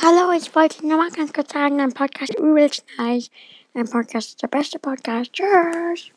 Hallo, ich wollte nur mal ganz kurz sagen, ein Podcast übelst nice. Ein Podcast ist der beste Podcast. Tschüss.